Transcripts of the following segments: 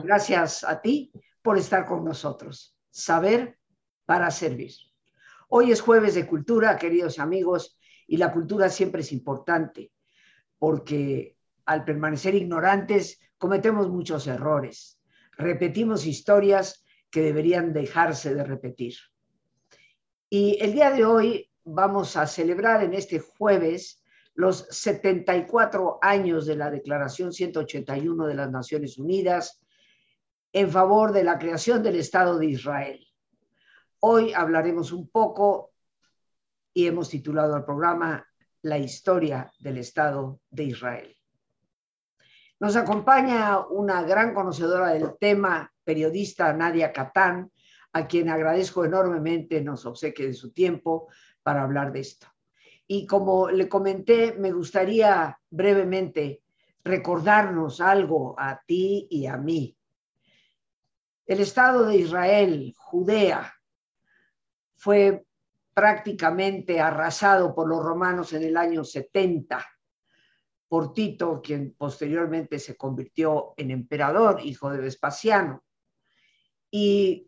Gracias a ti por estar con nosotros. Saber para servir. Hoy es jueves de cultura, queridos amigos, y la cultura siempre es importante porque al permanecer ignorantes cometemos muchos errores, repetimos historias que deberían dejarse de repetir. Y el día de hoy vamos a celebrar en este jueves los 74 años de la Declaración 181 de las Naciones Unidas en favor de la creación del Estado de Israel. Hoy hablaremos un poco y hemos titulado al programa La historia del Estado de Israel. Nos acompaña una gran conocedora del tema, periodista Nadia Catán, a quien agradezco enormemente nos obsequie de su tiempo para hablar de esto. Y como le comenté, me gustaría brevemente recordarnos algo a ti y a mí. El Estado de Israel, Judea, fue prácticamente arrasado por los romanos en el año 70 por Tito, quien posteriormente se convirtió en emperador, hijo de Vespasiano. Y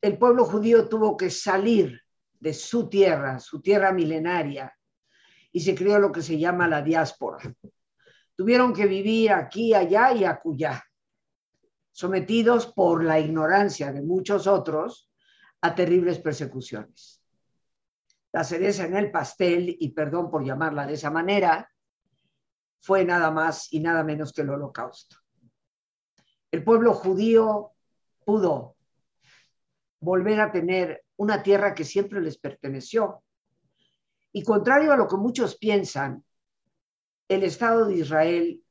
el pueblo judío tuvo que salir de su tierra, su tierra milenaria, y se creó lo que se llama la diáspora. Tuvieron que vivir aquí, allá y acullá, sometidos por la ignorancia de muchos otros a terribles persecuciones. La cereza en el pastel, y perdón por llamarla de esa manera, fue nada más y nada menos que el holocausto. El pueblo judío pudo volver a tener una tierra que siempre les perteneció. Y contrario a lo que muchos piensan, el Estado de Israel,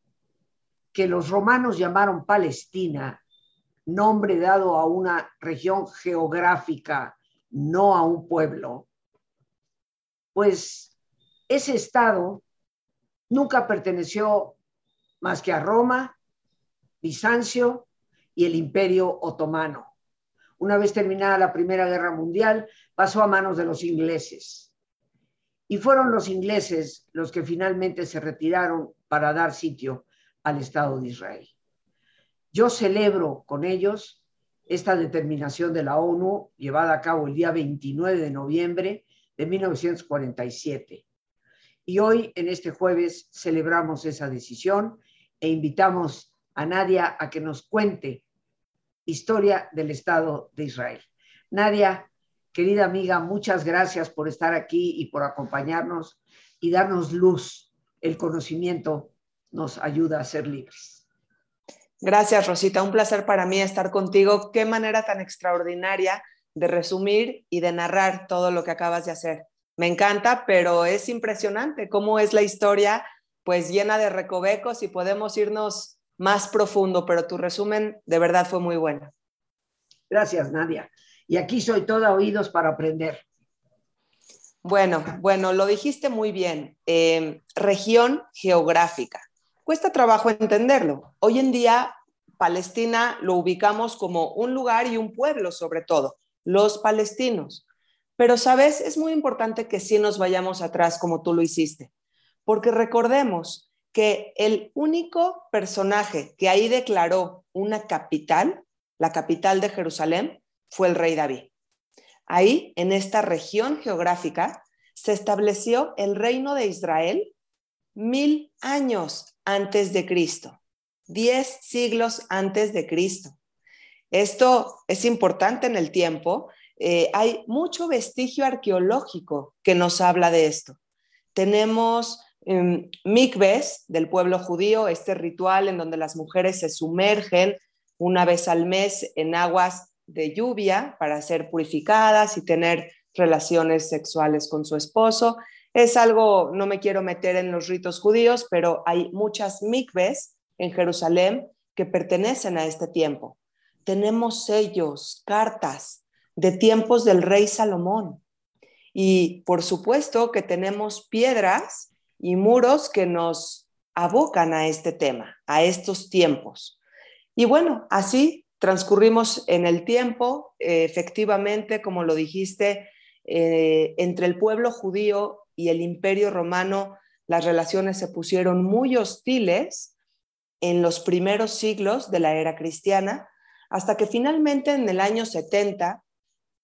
que los romanos llamaron Palestina, nombre dado a una región geográfica, no a un pueblo, pues ese Estado nunca perteneció más que a Roma, Bizancio y el Imperio Otomano una vez terminada la Primera Guerra Mundial, pasó a manos de los ingleses. Y fueron los ingleses los que finalmente se retiraron para dar sitio al Estado de Israel. Yo celebro con ellos esta determinación de la ONU llevada a cabo el día 29 de noviembre de 1947. Y hoy, en este jueves, celebramos esa decisión e invitamos a Nadia a que nos cuente historia del Estado de Israel. Nadia, querida amiga, muchas gracias por estar aquí y por acompañarnos y darnos luz. El conocimiento nos ayuda a ser libres. Gracias, Rosita. Un placer para mí estar contigo. Qué manera tan extraordinaria de resumir y de narrar todo lo que acabas de hacer. Me encanta, pero es impresionante cómo es la historia, pues llena de recovecos y podemos irnos más profundo, pero tu resumen de verdad fue muy bueno. Gracias, Nadia. Y aquí soy toda oídos para aprender. Bueno, bueno, lo dijiste muy bien. Em, región geográfica. Cuesta trabajo entenderlo. Hoy en día, Palestina lo ubicamos como un lugar y un pueblo, sobre todo, los palestinos. Pero, ¿sabes? Es muy importante que sí nos vayamos atrás como tú lo hiciste, porque recordemos que el único personaje que ahí declaró una capital, la capital de Jerusalén, fue el rey David. Ahí, en esta región geográfica, se estableció el reino de Israel mil años antes de Cristo, diez siglos antes de Cristo. Esto es importante en el tiempo. Eh, hay mucho vestigio arqueológico que nos habla de esto. Tenemos eh, mikves del pueblo judío, este ritual en donde las mujeres se sumergen una vez al mes en aguas de lluvia para ser purificadas y tener relaciones sexuales con su esposo. Es algo, no me quiero meter en los ritos judíos, pero hay muchas mikves en Jerusalén que pertenecen a este tiempo. Tenemos sellos, cartas de tiempos del rey Salomón. Y por supuesto que tenemos piedras y muros que nos abocan a este tema, a estos tiempos. Y bueno, así transcurrimos en el tiempo, eh, efectivamente, como lo dijiste, eh, entre el pueblo judío y el imperio romano, las relaciones se pusieron muy hostiles en los primeros siglos de la era cristiana, hasta que finalmente en el año 70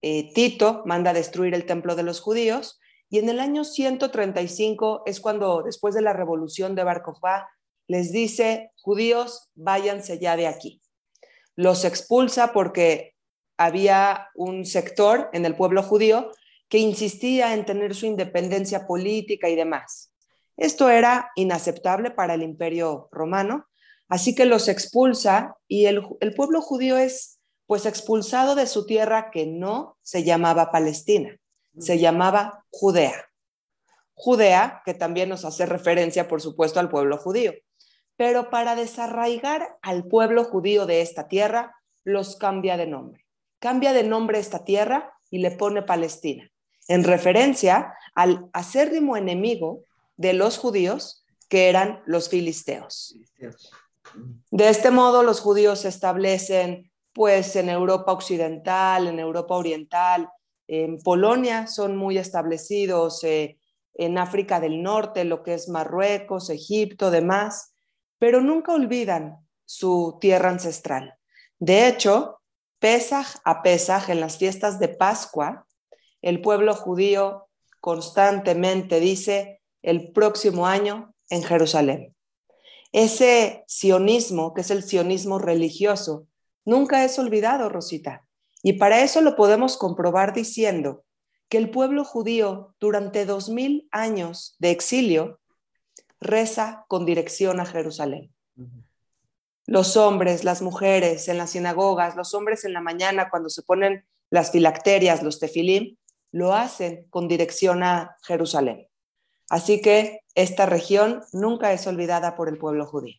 eh, Tito manda destruir el templo de los judíos y en el año 135 es cuando, después de la revolución de Bar les dice, judíos, váyanse ya de aquí. Los expulsa porque había un sector en el pueblo judío que insistía en tener su independencia política y demás. Esto era inaceptable para el imperio romano, así que los expulsa y el, el pueblo judío es pues expulsado de su tierra que no se llamaba Palestina se llamaba Judea. Judea, que también nos hace referencia, por supuesto, al pueblo judío. Pero para desarraigar al pueblo judío de esta tierra, los cambia de nombre. Cambia de nombre esta tierra y le pone Palestina, en referencia al acérrimo enemigo de los judíos, que eran los filisteos. De este modo, los judíos se establecen pues en Europa occidental, en Europa oriental, en Polonia son muy establecidos, eh, en África del Norte, lo que es Marruecos, Egipto, demás, pero nunca olvidan su tierra ancestral. De hecho, Pesaj a Pesaj, en las fiestas de Pascua, el pueblo judío constantemente dice el próximo año en Jerusalén. Ese sionismo, que es el sionismo religioso, nunca es olvidado, Rosita. Y para eso lo podemos comprobar diciendo que el pueblo judío durante dos mil años de exilio reza con dirección a Jerusalén. Los hombres, las mujeres en las sinagogas, los hombres en la mañana cuando se ponen las filacterias, los tefilim, lo hacen con dirección a Jerusalén. Así que esta región nunca es olvidada por el pueblo judío.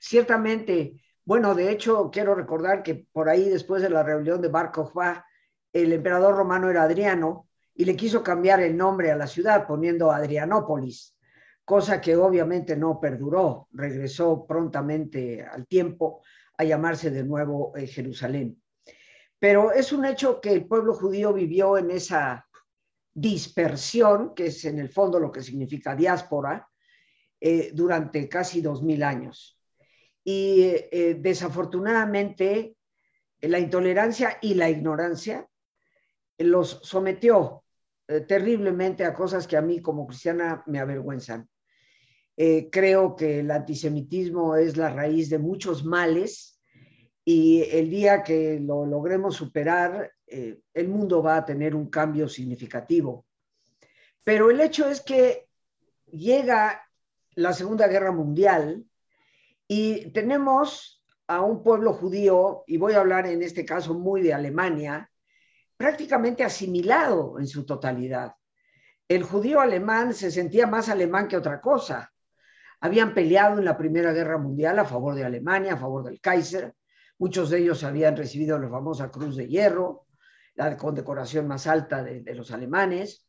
Ciertamente, bueno, de hecho, quiero recordar que por ahí, después de la rebelión de Bar Kokhba, el emperador romano era Adriano y le quiso cambiar el nombre a la ciudad poniendo Adrianópolis, cosa que obviamente no perduró. Regresó prontamente al tiempo a llamarse de nuevo eh, Jerusalén. Pero es un hecho que el pueblo judío vivió en esa dispersión, que es en el fondo lo que significa diáspora, eh, durante casi dos mil años y eh, desafortunadamente la intolerancia y la ignorancia los sometió eh, terriblemente a cosas que a mí como cristiana me avergüenzan. Eh, creo que el antisemitismo es la raíz de muchos males y el día que lo logremos superar, el mundo va a tener un cambio significativo. Pero el hecho es que llega la Segunda Guerra Mundial y tenemos a un pueblo judío, y voy a hablar en este caso muy de Alemania, prácticamente asimilado en su totalidad. El judío alemán se sentía más alemán que otra cosa. Habían peleado en la Primera Guerra Mundial a favor de Alemania, a favor del Kaiser. Muchos de ellos habían recibido la famosa Cruz de Hierro, la condecoración más alta de, los alemanes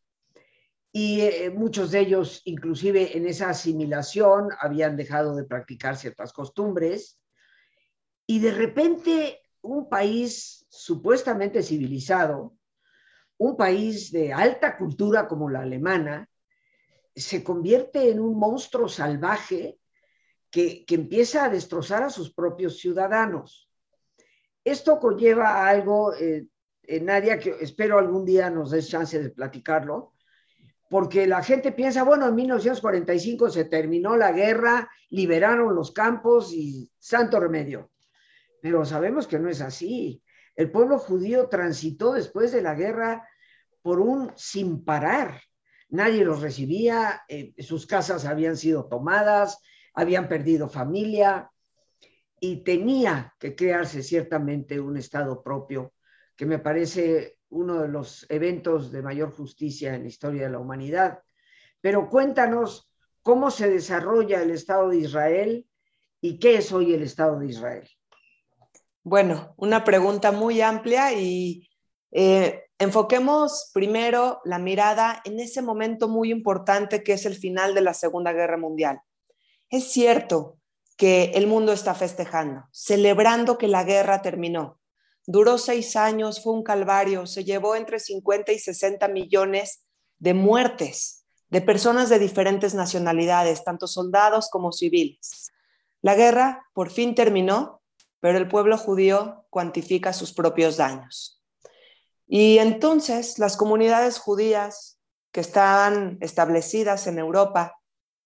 y eh, muchos de ellos, inclusive en esa asimilación, habían dejado de practicar ciertas costumbres. Y de repente un país supuestamente civilizado, un país de alta cultura como la alemana, se convierte en un monstruo salvaje que, empieza a destrozar a sus propios ciudadanos. Esto conlleva algo, eh, Nadia, que espero algún día nos des chance de platicarlo, porque la gente piensa, bueno, en 1945 se terminó la guerra, liberaron los campos y santo remedio. Pero sabemos que no es así. El pueblo judío transitó después de la guerra por un sin parar. Nadie los recibía, eh, sus casas habían sido tomadas, habían perdido familia y tenía que crearse ciertamente un Estado propio, que me parece uno de los eventos de mayor justicia en la historia de la humanidad. Pero cuéntanos cómo se desarrolla el Estado de Israel y qué es hoy el Estado de Israel. Bueno, una pregunta muy amplia y eh, enfoquemos primero la mirada en ese momento muy importante que es el final de la Segunda Guerra Mundial. Es cierto que el mundo está festejando, celebrando que la guerra terminó, Duró seis años, fue un calvario, se llevó entre 50 y 60 millones de muertes de personas de diferentes nacionalidades, tanto soldados como civiles. La guerra por fin terminó, pero el pueblo judío cuantifica sus propios daños. Y entonces las comunidades judías que están establecidas en Europa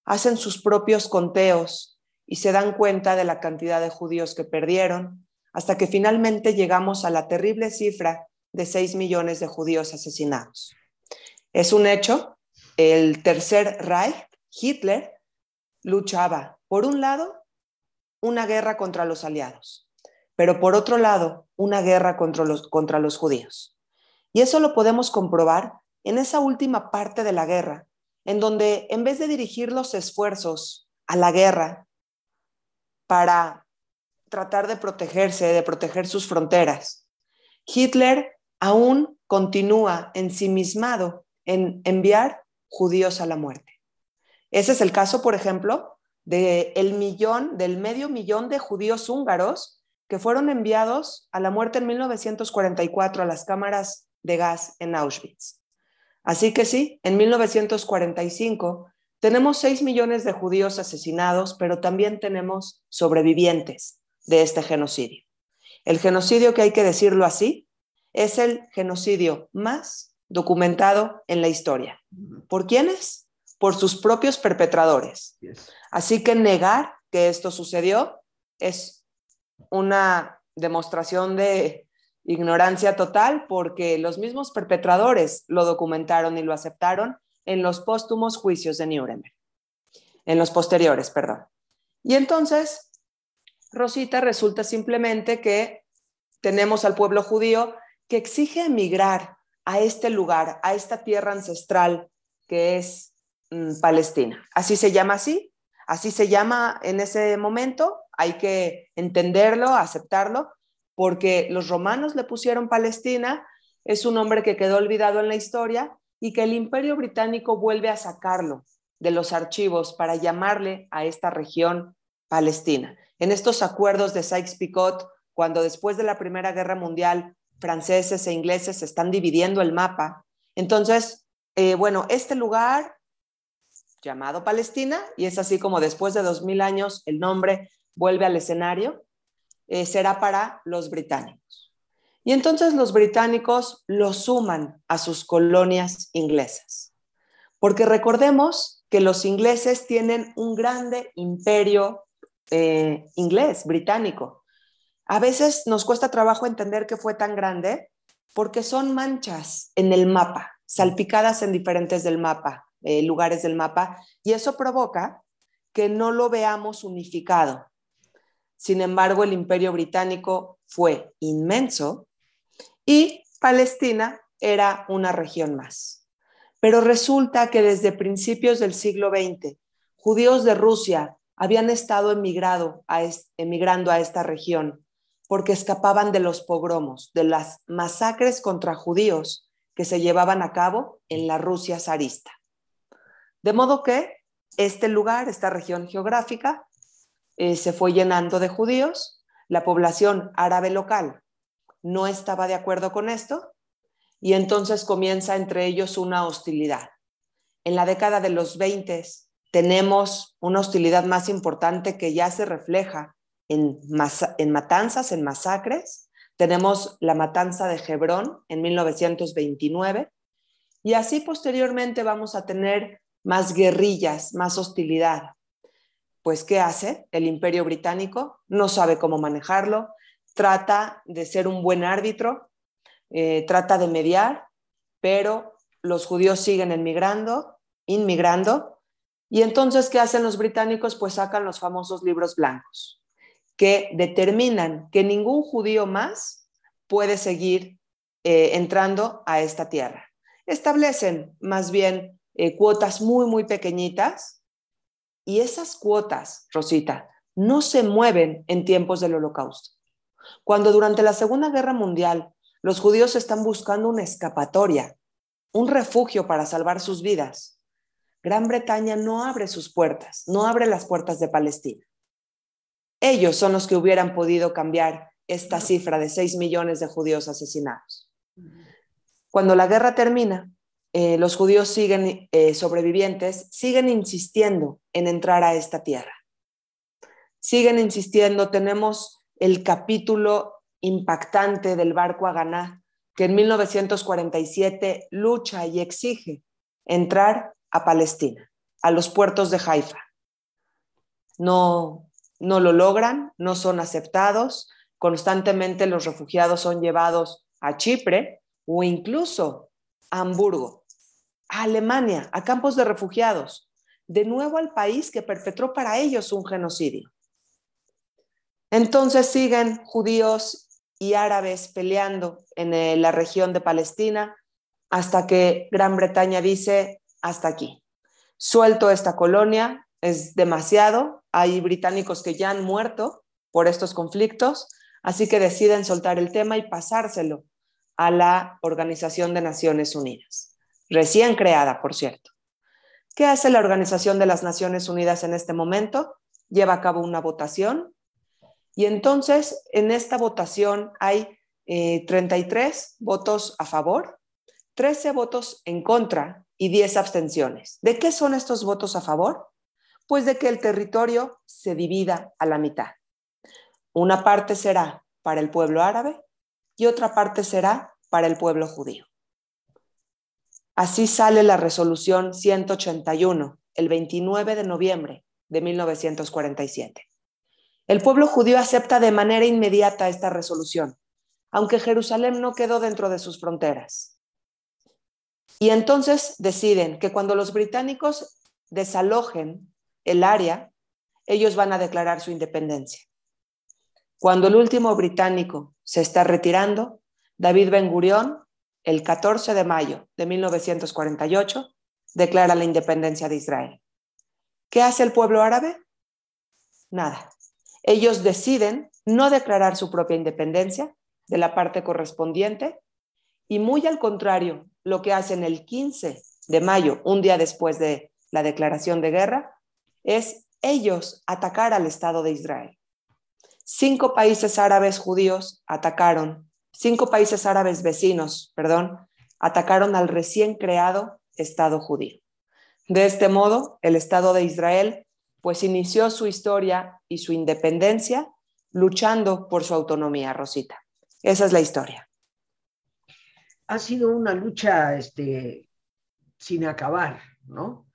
hacen sus propios conteos y se dan cuenta de la cantidad de judíos que perdieron, hasta que finalmente llegamos a la terrible cifra de 6 millones de judíos asesinados. Es un hecho, el tercer Reich, Hitler, luchaba, por un lado, una guerra contra los aliados, pero por otro lado, una guerra contra los, contra los judíos. Y eso lo podemos comprobar en esa última parte de la guerra, en donde en vez de dirigir los esfuerzos a la guerra para tratar de protegerse, de proteger sus fronteras, Hitler aún continúa ensimismado en enviar judíos a la muerte. Ese es el caso, por ejemplo, del millón, del medio millón de judíos húngaros que fueron enviados a la muerte en 1944 a las cámaras de gas en Auschwitz. Así que sí, en 1945 tenemos 6 millones de judíos asesinados, pero también tenemos sobrevivientes de este genocidio. El genocidio, que hay que decirlo así, es el genocidio más documentado en la historia. ¿Por quiénes? Por sus propios perpetradores. Así que negar que esto sucedió es una demostración de ignorancia total porque los mismos perpetradores lo documentaron y lo aceptaron en los póstumos juicios de Nuremberg, en los posteriores, perdón. Y entonces, Rosita, resulta simplemente que tenemos al pueblo judío que exige emigrar a este lugar, a esta tierra ancestral que es mm, Palestina. Así se llama así, así se llama en ese momento, hay que entenderlo, aceptarlo, porque los romanos le pusieron Palestina, es un nombre que quedó olvidado en la historia y que el imperio británico vuelve a sacarlo de los archivos para llamarle a esta región Palestina. En estos acuerdos de Sykes-Picot, cuando después de la Primera Guerra Mundial franceses e ingleses están dividiendo el mapa, entonces, eh, bueno, este lugar llamado Palestina, y es así como después de dos mil años el nombre vuelve al escenario, eh, será para los británicos. Y entonces los británicos lo suman a sus colonias inglesas. Porque recordemos que los ingleses tienen un grande imperio eh, inglés, británico. A veces nos cuesta trabajo entender que fue tan grande porque son manchas en el mapa, salpicadas en diferentes del mapa, eh, lugares del mapa, y eso provoca que no lo veamos unificado. Sin embargo, el imperio británico fue inmenso y Palestina era una región más. Pero resulta que desde principios del siglo XX, judíos de Rusia habían estado emigrando a esta región porque escapaban de los pogromos, de las masacres contra judíos que se llevaban a cabo en la Rusia zarista. De modo que este lugar, esta región geográfica, eh, se fue llenando de judíos, la población árabe local no estaba de acuerdo con esto y entonces comienza entre ellos una hostilidad. En la década de los 20 tenemos una hostilidad más importante que ya se refleja en, matanzas, en masacres. Tenemos la matanza de Hebrón en 1929 y así posteriormente vamos a tener más guerrillas, más hostilidad pues ¿qué hace el imperio británico? No sabe cómo manejarlo, trata de ser un buen árbitro, eh, trata de mediar, pero los judíos siguen emigrando, inmigrando, y entonces, ¿qué hacen los británicos? Pues sacan los famosos libros blancos, que determinan que ningún judío más puede seguir eh, entrando a esta tierra. Establecen más bien eh, cuotas muy, muy pequeñitas y esas cuotas, Rosita, no se mueven en tiempos del holocausto. Cuando durante la Segunda Guerra Mundial los judíos están buscando una escapatoria, un refugio para salvar sus vidas, Gran Bretaña no abre sus puertas, no abre las puertas de Palestina. Ellos son los que hubieran podido cambiar esta cifra de 6 millones de judíos asesinados. Cuando la guerra termina, eh, los judíos siguen eh, sobrevivientes, siguen insistiendo en entrar a esta tierra. siguen insistiendo, tenemos el capítulo impactante del barco Aganá, que en 1947 lucha y exige entrar a Palestina, a los puertos de Haifa. No, no lo logran, no son aceptados, constantemente los refugiados son llevados a Chipre o incluso a Hamburgo, a Alemania, a campos de refugiados, de nuevo al país que perpetró para ellos un genocidio. Entonces siguen judíos y árabes peleando en eh, la región de Palestina hasta que Gran Bretaña dice, hasta aquí. Suelto esta colonia, es demasiado, hay británicos que ya han muerto por estos conflictos, así que deciden soltar el tema y pasárselo a la Organización de Naciones Unidas, recién creada, por cierto. ¿Qué hace la Organización de las Naciones Unidas en este momento? Lleva a cabo una votación y entonces, en esta votación hay 33 eh, votos a favor, 13 votos en contra y 10 abstenciones. ¿De qué son estos votos a favor? Pues de que el territorio se divida a la mitad. Una parte será para el pueblo árabe y otra parte será para el pueblo judío. Así sale la resolución 181, el 29 de noviembre de 1947. El pueblo judío acepta de manera inmediata esta resolución, aunque Jerusalén no quedó dentro de sus fronteras. Y entonces deciden que cuando los británicos desalojen el área, ellos van a declarar su independencia. Cuando el último británico se está retirando, David Ben Gurión, el 14 de mayo de 1948, declara la independencia de Israel. ¿Qué hace el pueblo árabe? Nada ellos deciden no declarar su propia independencia de la parte correspondiente y muy al contrario, lo que hacen el 15 de mayo, un día después de la declaración de guerra, es ellos atacar al Estado de Israel. Cinco países árabes judíos atacaron, cinco países árabes vecinos, perdón, atacaron al recién creado Estado judío. De este modo, el Estado de Israel pues inició su historia y su independencia luchando por su autonomía, Rosita. Esa es la historia. Ha sido una lucha este, sin acabar, ¿no?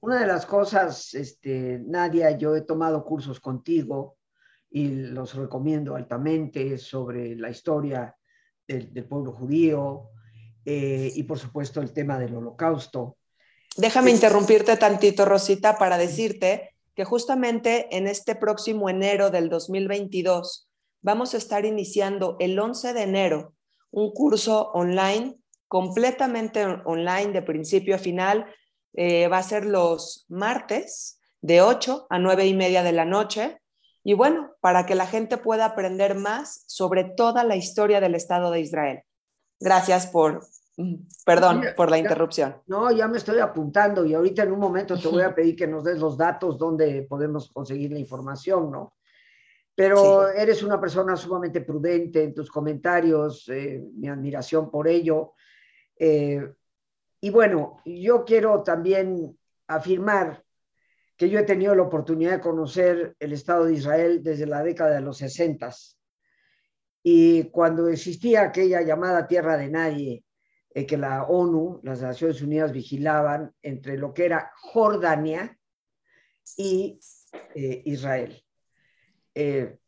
Una de las cosas, este, Nadia, yo he tomado cursos contigo y los recomiendo altamente sobre la historia del, pueblo judío eh, y por supuesto el tema del holocausto. Déjame interrumpirte tantito, Rosita, para decirte que justamente en este próximo enero del 2022 vamos a estar iniciando el 11 de enero un curso online, completamente online de principio a final. Eh, va a ser los martes de 8 a 9 y media de la noche. Y bueno, para que la gente pueda aprender más sobre toda la historia del Estado de Israel. Gracias por, Perdón por la interrupción. no, ya me estoy apuntando y ahorita en un momento te voy a pedir que nos des los datos donde podemos conseguir la información, ¿no? Pero eres una persona sumamente prudente en tus comentarios, eh, mi admiración por ello. Eh, y bueno, yo quiero también afirmar que yo he tenido la oportunidad de conocer el Estado de Israel desde la década de los 60 y cuando existía aquella llamada tierra de nadie, eh, que la ONU, las Naciones Unidas, vigilaban entre lo que era Jordania y eh, Israel. Eh,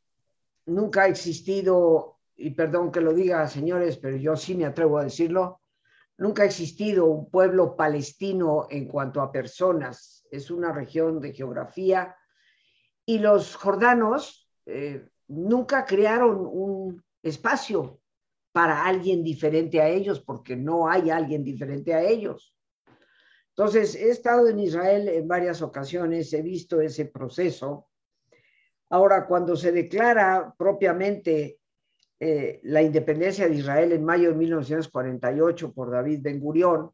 nunca ha existido, y perdón que lo diga, señores, pero yo sí me atrevo a decirlo, nunca ha existido un pueblo palestino en cuanto a personas. Es una región de geografía y los jordanos nunca crearon un espacio para alguien diferente a ellos, porque no hay alguien diferente a ellos. Entonces, he estado en Israel en varias ocasiones, he visto ese proceso. Ahora, cuando se declara propiamente eh, la independencia de Israel en mayo de 1948 por David Ben Gurión,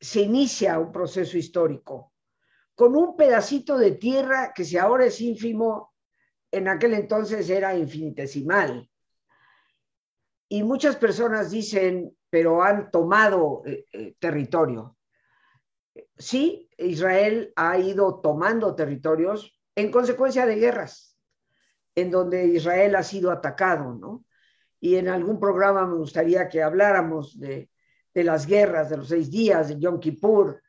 se inicia un proceso histórico con un pedacito de tierra que si ahora es ínfimo, en aquel entonces era infinitesimal. Y muchas personas dicen, pero han tomado eh, eh, territorio. Sí, Israel ha ido tomando territorios, en consecuencia de guerras, en donde Israel ha sido atacado, ¿no? Y en algún programa me gustaría que habláramos de, las guerras, de los seis días, de Yom Kippur,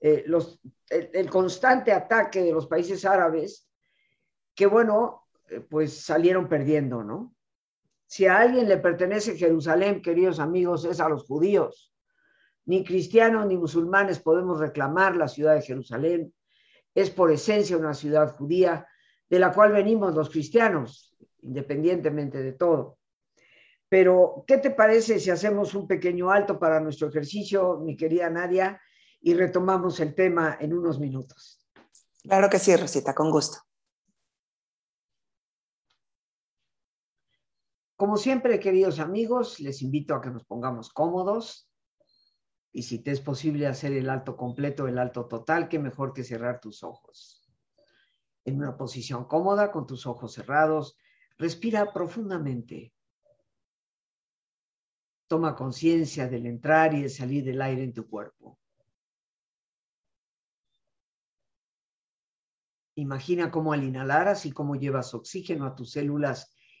eh, los, el, constante ataque de los países árabes, que bueno, pues salieron perdiendo, ¿no? Si a alguien le pertenece Jerusalén, queridos amigos, es a los judíos. Ni cristianos ni musulmanes podemos reclamar la ciudad de Jerusalén. Es por esencia una ciudad judía de la cual venimos los cristianos, independientemente de todo. Pero, ¿qué te parece si hacemos un pequeño alto para nuestro ejercicio, mi querida Nadia, y retomamos el tema en unos minutos? Claro que sí, Rosita, con gusto. Como siempre, queridos amigos, les invito a que nos pongamos cómodos y si te es posible hacer el alto completo, el alto total, qué mejor que cerrar tus ojos. En una posición cómoda, con tus ojos cerrados, respira profundamente. Toma conciencia del entrar y el salir del aire en tu cuerpo. Imagina cómo al inhalar, así como llevas oxígeno a tus células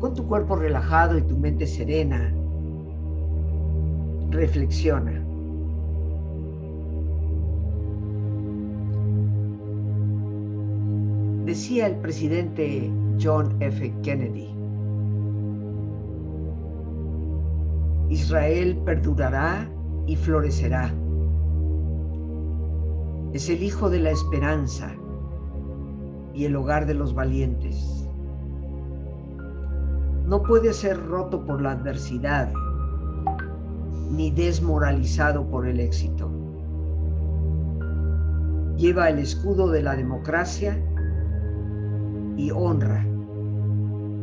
Con tu cuerpo relajado y tu mente serena, reflexiona. Decía el presidente John F. Kennedy, Israel perdurará y florecerá. Es el hijo de la esperanza y el hogar de los valientes. No puede ser roto por la adversidad ni desmoralizado por el éxito. Lleva el escudo de la democracia y honra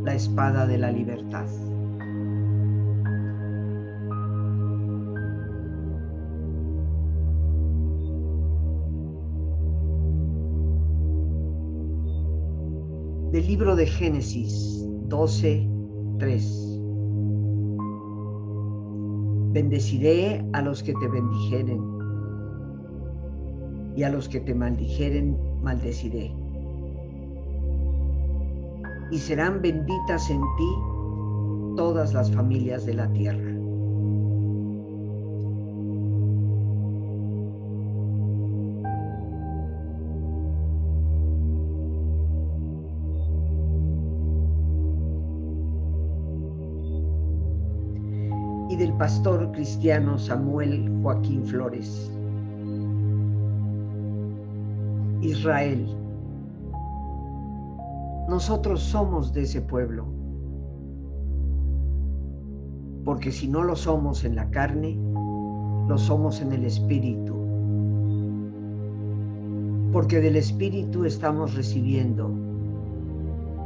la espada de la libertad. Del libro de Génesis 12, 3. Bendeciré a los que te bendijeren y a los que te maldijeren maldeciré. Y serán benditas en ti todas las familias de la tierra. Pastor cristiano Samuel Joaquín Flores. Israel. Nosotros somos de ese pueblo, porque si no lo somos en la carne, lo somos en el espíritu, porque del espíritu estamos recibiendo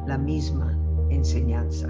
la misma enseñanza.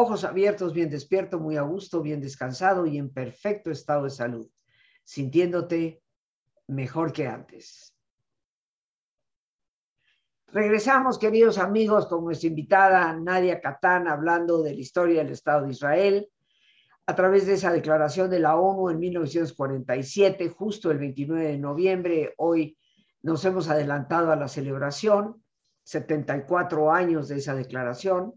Ojos abiertos, bien despierto, muy a gusto, bien descansado y en perfecto estado de salud, sintiéndote mejor que antes. Regresamos, queridos amigos, con nuestra invitada Nadia Catán, hablando de la historia del Estado de Israel. a través de esa declaración de la ONU en 1947, justo el 29 de noviembre, hoy nos hemos adelantado a la celebración, 74 años de esa declaración,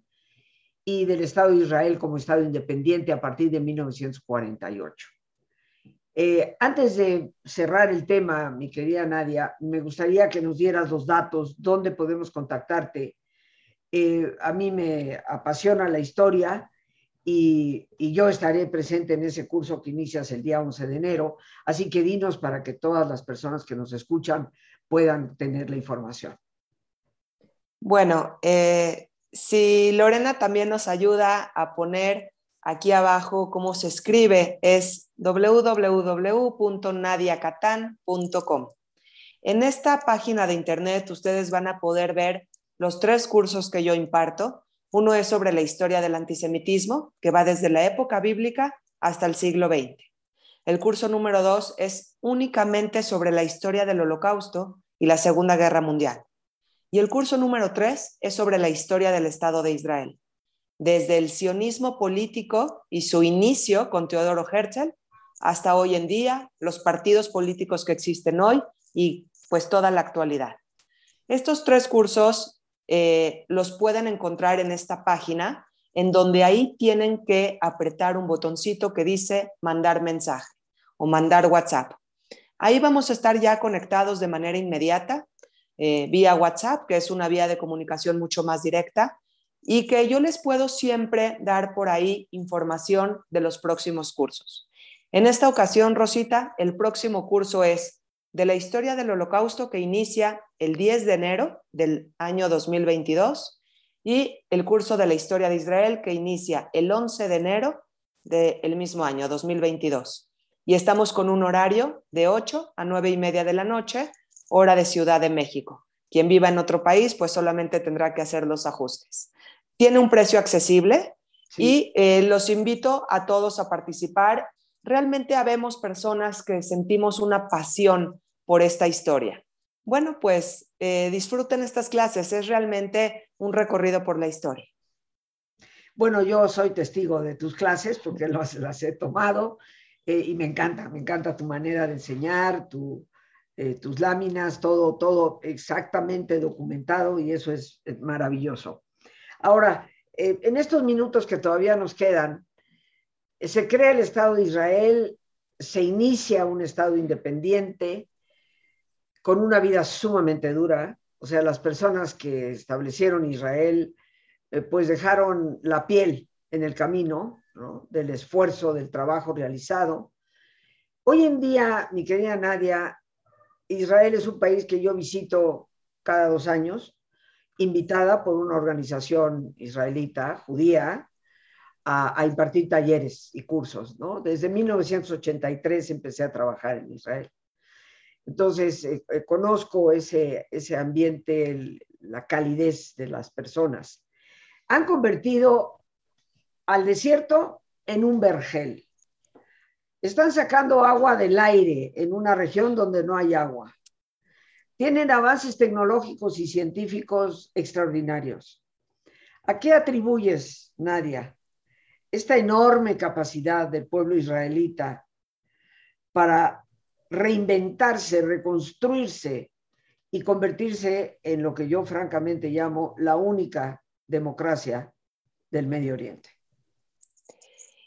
y del Estado de Israel como Estado independiente a partir de 1948. Eh, antes de cerrar el tema, mi querida Nadia, me gustaría que nos dieras los datos, dónde podemos contactarte. Eh, a mí me apasiona la historia y, y, yo estaré presente en ese curso que inicias el día 11 de enero, así que dinos para que todas las personas que nos escuchan puedan tener la información. Bueno, eh, si Lorena también nos ayuda a poner aquí abajo cómo se escribe, es www.nadiacatán.com. En esta página de internet ustedes van a poder ver los tres cursos que yo imparto. Uno es sobre la historia del antisemitismo, que va desde la época bíblica hasta el siglo XX. El curso número dos es únicamente sobre la historia del holocausto y la Segunda Guerra Mundial. Y el curso número tres es sobre la historia del Estado de Israel, desde el sionismo político y su inicio con Teodoro Herzl hasta hoy en día, los partidos políticos que existen hoy y pues toda la actualidad. Estos tres cursos eh, los pueden encontrar en esta página, en donde ahí tienen que apretar un botoncito que dice mandar mensaje o mandar WhatsApp. Ahí vamos a estar ya conectados de manera inmediata eh, vía WhatsApp, que es una vía de comunicación mucho más directa y que yo les puedo siempre dar por ahí información de los próximos cursos. En esta ocasión, Rosita, el próximo curso es de la historia del holocausto que inicia el 10 de enero del año 2022 y el curso de la historia de Israel que inicia el 11 de enero del mismo año 2022. Y estamos con un horario de 8 a 9 y media de la noche hora de Ciudad de México. Quien viva en otro país, pues solamente tendrá que hacer los ajustes. Tiene un precio accesible y eh, los invito a todos a participar. Realmente habemos personas que sentimos una pasión por esta historia. Bueno, pues eh, disfruten estas clases. Es realmente un recorrido por la historia. Bueno, yo soy testigo de tus clases porque las, he tomado eh, y me encanta, me encanta tu manera de enseñar, tu, eh, tus láminas, todo, todo exactamente documentado y eso es, maravilloso. Ahora, eh, en estos minutos que todavía nos quedan, eh, se crea el Estado de Israel, se inicia un Estado independiente con una vida sumamente dura, o sea, las personas que establecieron Israel, pues dejaron la piel en el camino del esfuerzo, del trabajo realizado. Hoy en día, mi querida Nadia, Israel es un país que yo visito cada dos años, invitada por una organización israelita, judía, a, impartir talleres y cursos. Desde 1983 empecé a trabajar en Israel. Entonces, eh, eh, conozco ese, ese ambiente, la calidez de las personas. Han convertido al desierto en un vergel. Están sacando agua del aire en una región donde no hay agua. Tienen avances tecnológicos y científicos extraordinarios. ¿A qué atribuyes, Nadia, esta enorme capacidad del pueblo israelita para reinventarse, reconstruirse y convertirse en lo que yo francamente llamo la única democracia del Medio Oriente?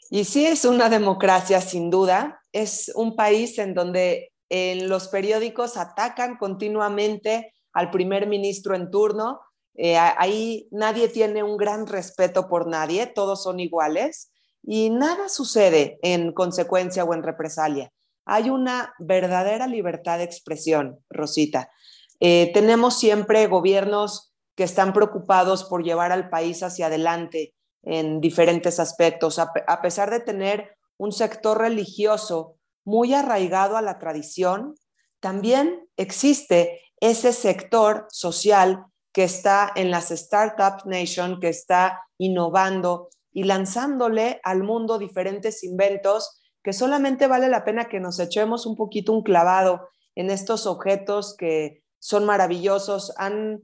Y sí es una democracia, sin duda. Es un país en donde en los periódicos atacan continuamente al primer ministro en turno. Eh, ahí nadie tiene un gran respeto por nadie, todos son iguales y nada sucede en consecuencia o en represalia. Hay una verdadera libertad de expresión, Rosita. Eh, tenemos siempre gobiernos que están preocupados por llevar al país hacia adelante, en diferentes aspectos, a, pesar de tener un sector religioso muy arraigado a la tradición, también existe ese sector social que está en las Startup Nation, que está innovando y lanzándole al mundo diferentes inventos que solamente vale la pena que nos echemos un poquito un clavado en estos objetos que son maravillosos. Han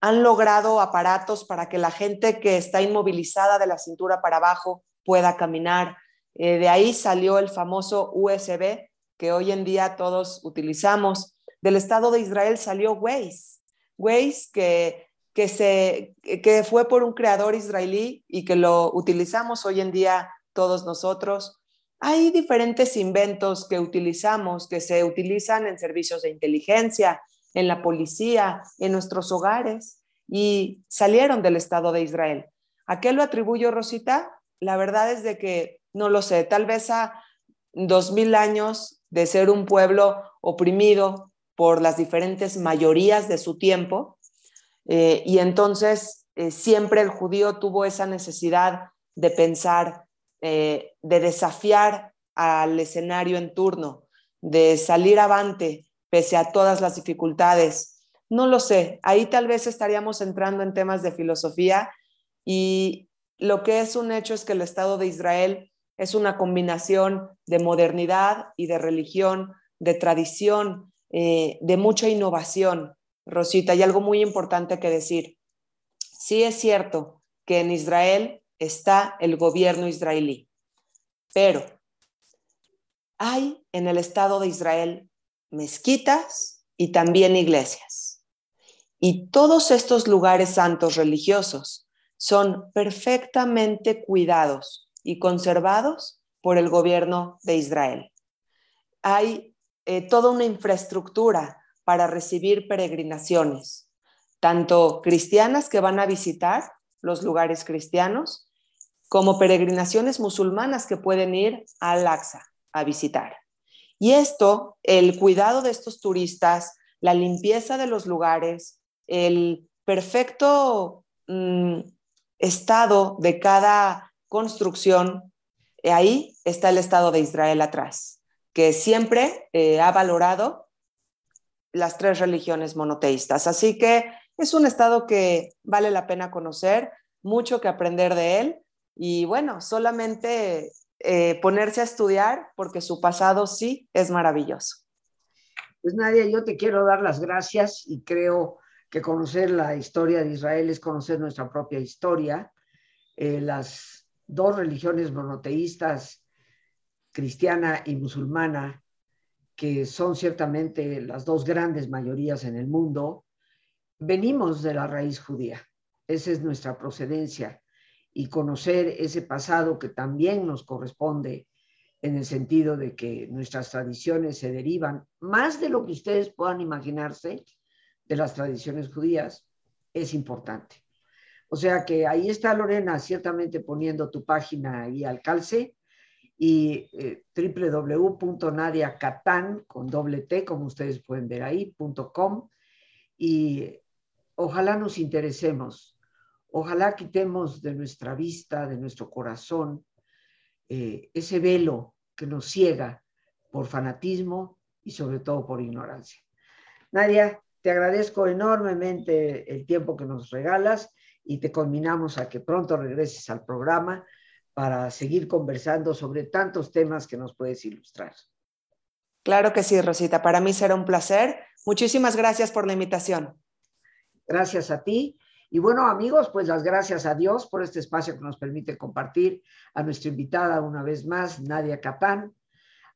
han logrado aparatos para que la gente que está inmovilizada de la cintura para abajo pueda caminar. Eh, de ahí salió el famoso USB que hoy en día todos utilizamos. Del Estado de Israel salió Waze. Waze que, que, se, que fue por un creador israelí y que lo utilizamos hoy en día todos nosotros. Hay diferentes inventos que utilizamos, que se utilizan en servicios de inteligencia, en la policía, en nuestros hogares y salieron del Estado de Israel. ¿A qué lo atribuyo, Rosita? La verdad es de que no lo sé, tal vez a dos mil años de ser un pueblo oprimido por las diferentes mayorías de su tiempo eh, y entonces eh, siempre el judío tuvo esa necesidad de pensar, eh, de desafiar al escenario en turno, de salir avante pese a todas las dificultades. No lo sé, ahí tal vez estaríamos entrando en temas de filosofía y lo que es un hecho es que el Estado de Israel es una combinación de modernidad y de religión, de tradición, eh, de mucha innovación, Rosita. Y algo muy importante que decir. Sí es cierto que en Israel está el gobierno israelí. Pero hay en el Estado de Israel mezquitas y también iglesias. Y todos estos lugares santos religiosos son perfectamente cuidados y conservados por el gobierno de Israel. Hay eh, toda una infraestructura para recibir peregrinaciones, tanto cristianas que van a visitar los lugares cristianos, como peregrinaciones musulmanas que pueden ir al Aqsa a visitar. Y esto, el cuidado de estos turistas, la limpieza de los lugares, el perfecto mm, estado de cada construcción, eh, ahí está el Estado de Israel atrás, que siempre eh, ha valorado las tres religiones monoteístas. Así que es un Estado que vale la pena conocer, mucho que aprender de él y bueno, solamente eh, ponerse a estudiar porque su pasado sí es maravilloso. Pues Nadia, yo te quiero dar las gracias y creo que conocer la historia de Israel es conocer nuestra propia historia. Eh, las dos religiones monoteístas, cristiana y musulmana, que son ciertamente las dos grandes mayorías en el mundo, venimos de la raíz judía. Esa es nuestra procedencia y conocer ese pasado que también nos corresponde en el sentido de que nuestras tradiciones se derivan más de lo que ustedes puedan imaginarse de las tradiciones judías, es importante. O sea que ahí está Lorena ciertamente poniendo tu página ahí al calce y eh, www.nadiacatán con doble T, como ustedes pueden ver ahí, .com y ojalá nos interesemos Ojalá quitemos de nuestra vista, de nuestro corazón, eh, ese velo que nos ciega por fanatismo y sobre todo por ignorancia. Nadia, te agradezco enormemente el tiempo que nos regalas y te combinamos a que pronto regreses al programa para seguir conversando sobre tantos temas que nos puedes ilustrar. Claro que sí, Rosita. Para mí será un placer. Muchísimas gracias por la invitación. Gracias a ti y bueno, amigos, pues las gracias a Dios por este espacio que nos permite compartir, a nuestra invitada una vez más, Nadia Catán,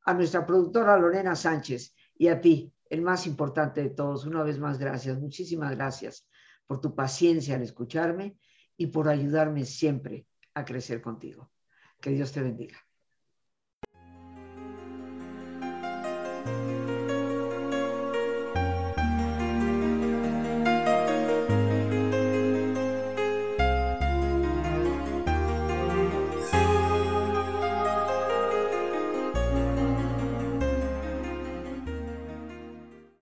a nuestra productora Lorena Sánchez y a ti, el más importante de todos, una vez más gracias, muchísimas gracias por tu paciencia al escucharme y por ayudarme siempre a crecer contigo. Que Dios te bendiga.